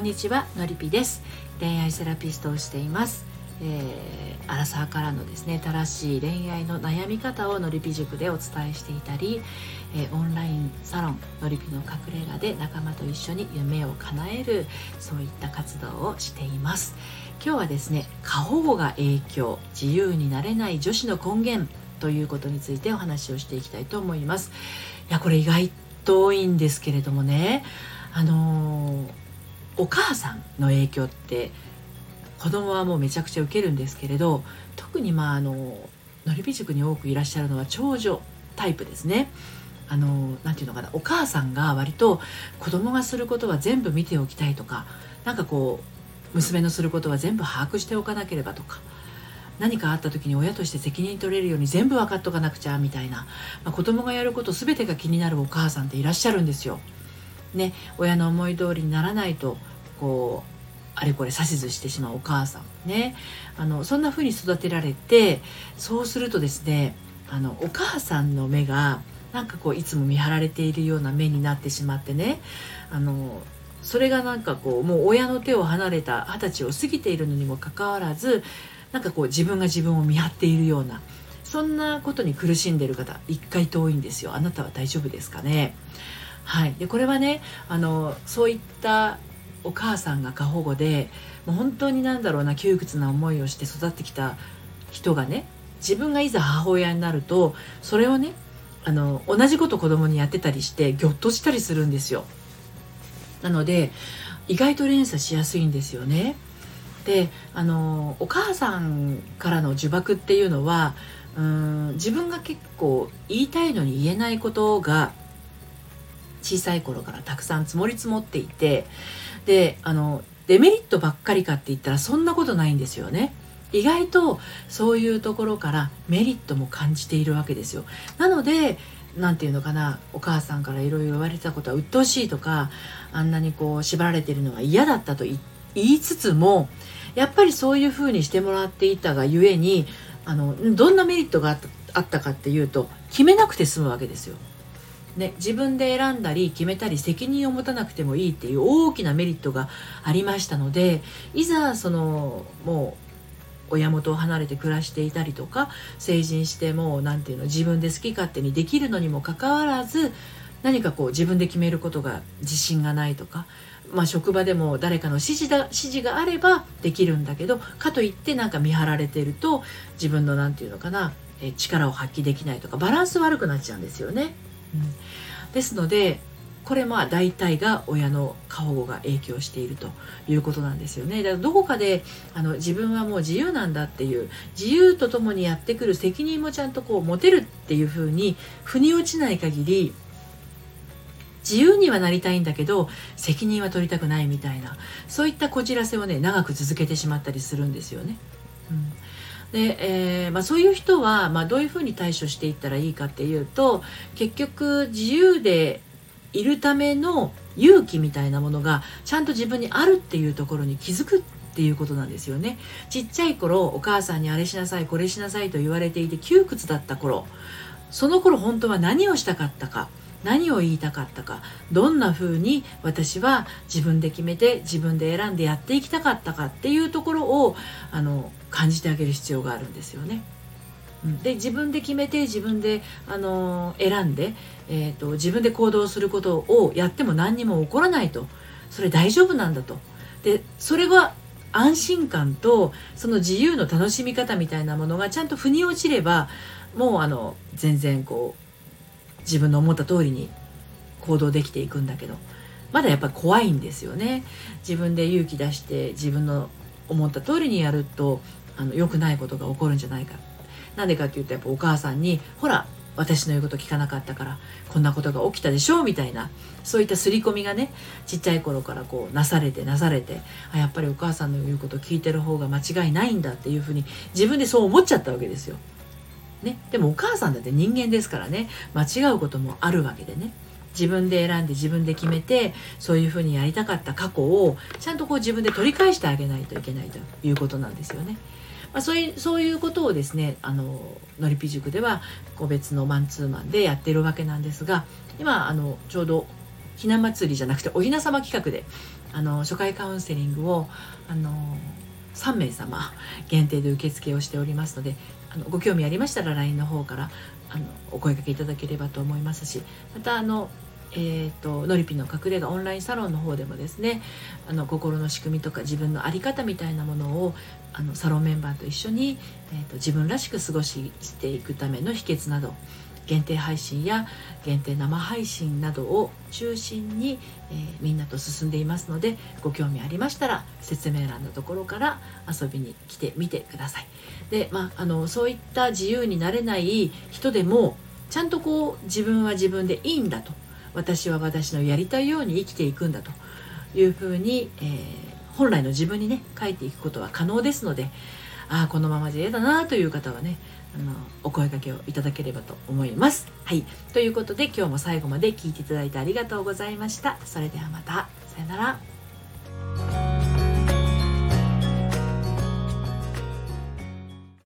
んにちはのりぴです。恋愛セラピストをしています。えー、アラサーからのですね正しい恋愛の悩み方をのりぴ塾でお伝えしていたり、えー、オンラインサロンのりぴの隠れ家で仲間と一緒に夢を叶えるそういった活動をしています。今日はですね過保護が影響自由になれない女子の根源ということについてお話をしていきたいと思います。いやこれ意外と多いんですけれどもね。あのー、お母さんの影響って子供はもうめちゃくちゃ受けるんですけれど特にまああののりび塾に多くいらっしゃるのは長女タイプですね。あのなていうのかなお母さんが割と子供がすることは全部見ておきたいとか何かこう娘のすることは全部把握しておかなければとか何かあった時に親として責任取れるように全部分かっとかなくちゃみたいな、まあ、子供がやること全てが気になるお母さんっていらっしゃるんですよ。ね、親の思い通りにならないとこうあれこれ指図してしまうお母さんね。あのそんな風に育てられてそうするとですねあのお母さんの目がなんかこういつも見張られているような目になってしまってね。あのそれがなんかこうもう親の手を離れた二十歳を過ぎているのにもかかわらずなんかこう自分が自分を見張っているようなそんなことに苦しんでいる方一回遠いんですよ。あなたは大丈夫ですかね？はい。でこれはねあのそういったお母さんが過保護でもう本当になんだろうな窮屈な思いをして育ってきた人がね自分がいざ母親になるとそれをねあの同じこと子供にやってたりしてぎょっとしたりするんですよ。なので意外と連鎖しやすいんですよね。であのお母さんからの呪縛っていうのはうん自分が結構言いたいのに言えないことが小さい頃からたくさん積もり積もっていてであのデメリットばっかりかって言ったらそんなことないんですよね。意外とそういうところからメリットも感じているわけですよ。なので何て言うのかなお母さんからいろいろ言われたことは鬱陶しいとかあんなにこう縛られてるのが嫌だったと言いつつもやっぱりそういうふうにしてもらっていたがゆえにあのどんなメリットがあったかっていうと決めなくて済むわけですよ。ね、自分で選んだり決めたり責任を持たなくてもいいっていう大きなメリットがありましたのでいざそのもう親元を離れて暮らしていたりとか成人してもう何て言うの自分で好き勝手にできるのにもかかわらず何かこう自分で決めることが自信がないとか、まあ、職場でも誰かの指示だ指示があればできるんだけどかといってなんか見張られてると自分の何て言うのかな力を発揮できないとかバランス悪くなっちゃうんですよね。うん、ですのでこれまあ大体が親の過保護が影響しているということなんですよね。だからどこかであの自分はもう自由なんだっていう自由とともにやってくる責任もちゃんとこう持てるっていうふうに腑に落ちない限り自由にはなりたいんだけど責任は取りたくないみたいなそういったこじらせをね長く続けてしまったりするんですよね。うんで、えーまあ、そういう人は、まあ、どういうふうに対処していったらいいかっていうと結局自由でいるための勇気みたいなものがちゃんと自分にあるっていうところに気づくっていうことなんですよね。ちっちゃい頃お母さんにあれしなさいこれしなさいと言われていて窮屈だった頃その頃本当は何をしたかったか。何を言いたかったかどんな風に私は自分で決めて自分で選んでやっていきたかったかっていうところをあの感じてあげる必要があるんですよね。で自分で決めて自分で、あの選んで、えーと、自分で行動することをやっても何にも起こらないと。それ大丈夫なんだと。でそれは安心感とその自由の楽しみ方みたいなものがちゃんと腑に落ちればもうあの全然こう自分の思った通りに行動できていくんだけどまだやっぱり怖いんですよね自分で勇気出して自分の思った通りにやるとあの良くないことが起こるんじゃないかなんでかっていうとやっぱお母さんにほら私の言うこと聞かなかったからこんなことが起きたでしょうみたいなそういった刷り込みがねちっちゃい頃からこうなされてなされてあやっぱりお母さんの言うこと聞いてる方が間違いないんだっていうふうに自分でそう思っちゃったわけですよ。ね、でもお母さんだって人間ですからね。間違うこともあるわけでね。自分で選んで自分で決めてそういうふうにやりたかった過去をちゃんとこう自分で取り返してあげないといけないということなんですよね。まあ、そういうそういうことをですねあののりぴ塾では個別のマンツーマンでやってるわけなんですが今あのちょうどひな祭りじゃなくておひな様企画であの初回カウンセリングをあの3名様限定で受付をしておりますのであのご興味ありましたら LINE の方からあのお声かけいただければと思いますしまたあのえーと、ノリピの隠れ家オンラインサロンの方でもですねあの心の仕組みとか自分の在り方みたいなものをあのサロンメンバーと一緒に、えーと自分らしく過ごしていくための秘訣など限定配信や限定生配信などを中心に、えー、みんなと進んでいますのでご興味ありましたら説明欄のところから遊びに来てみてください。で、まあ、あのそういった自由になれない人でもちゃんとこう自分は自分でいいんだと私は私のやりたいように生きていくんだというふうに、えー、本来の自分にね書いていくことは可能ですのでああこのままじゃ嫌だなという方はねあのお声掛けをいただければと思います。はい。ということで今日も最後まで聞いていただいてありがとうございました。それではまた。さよなら。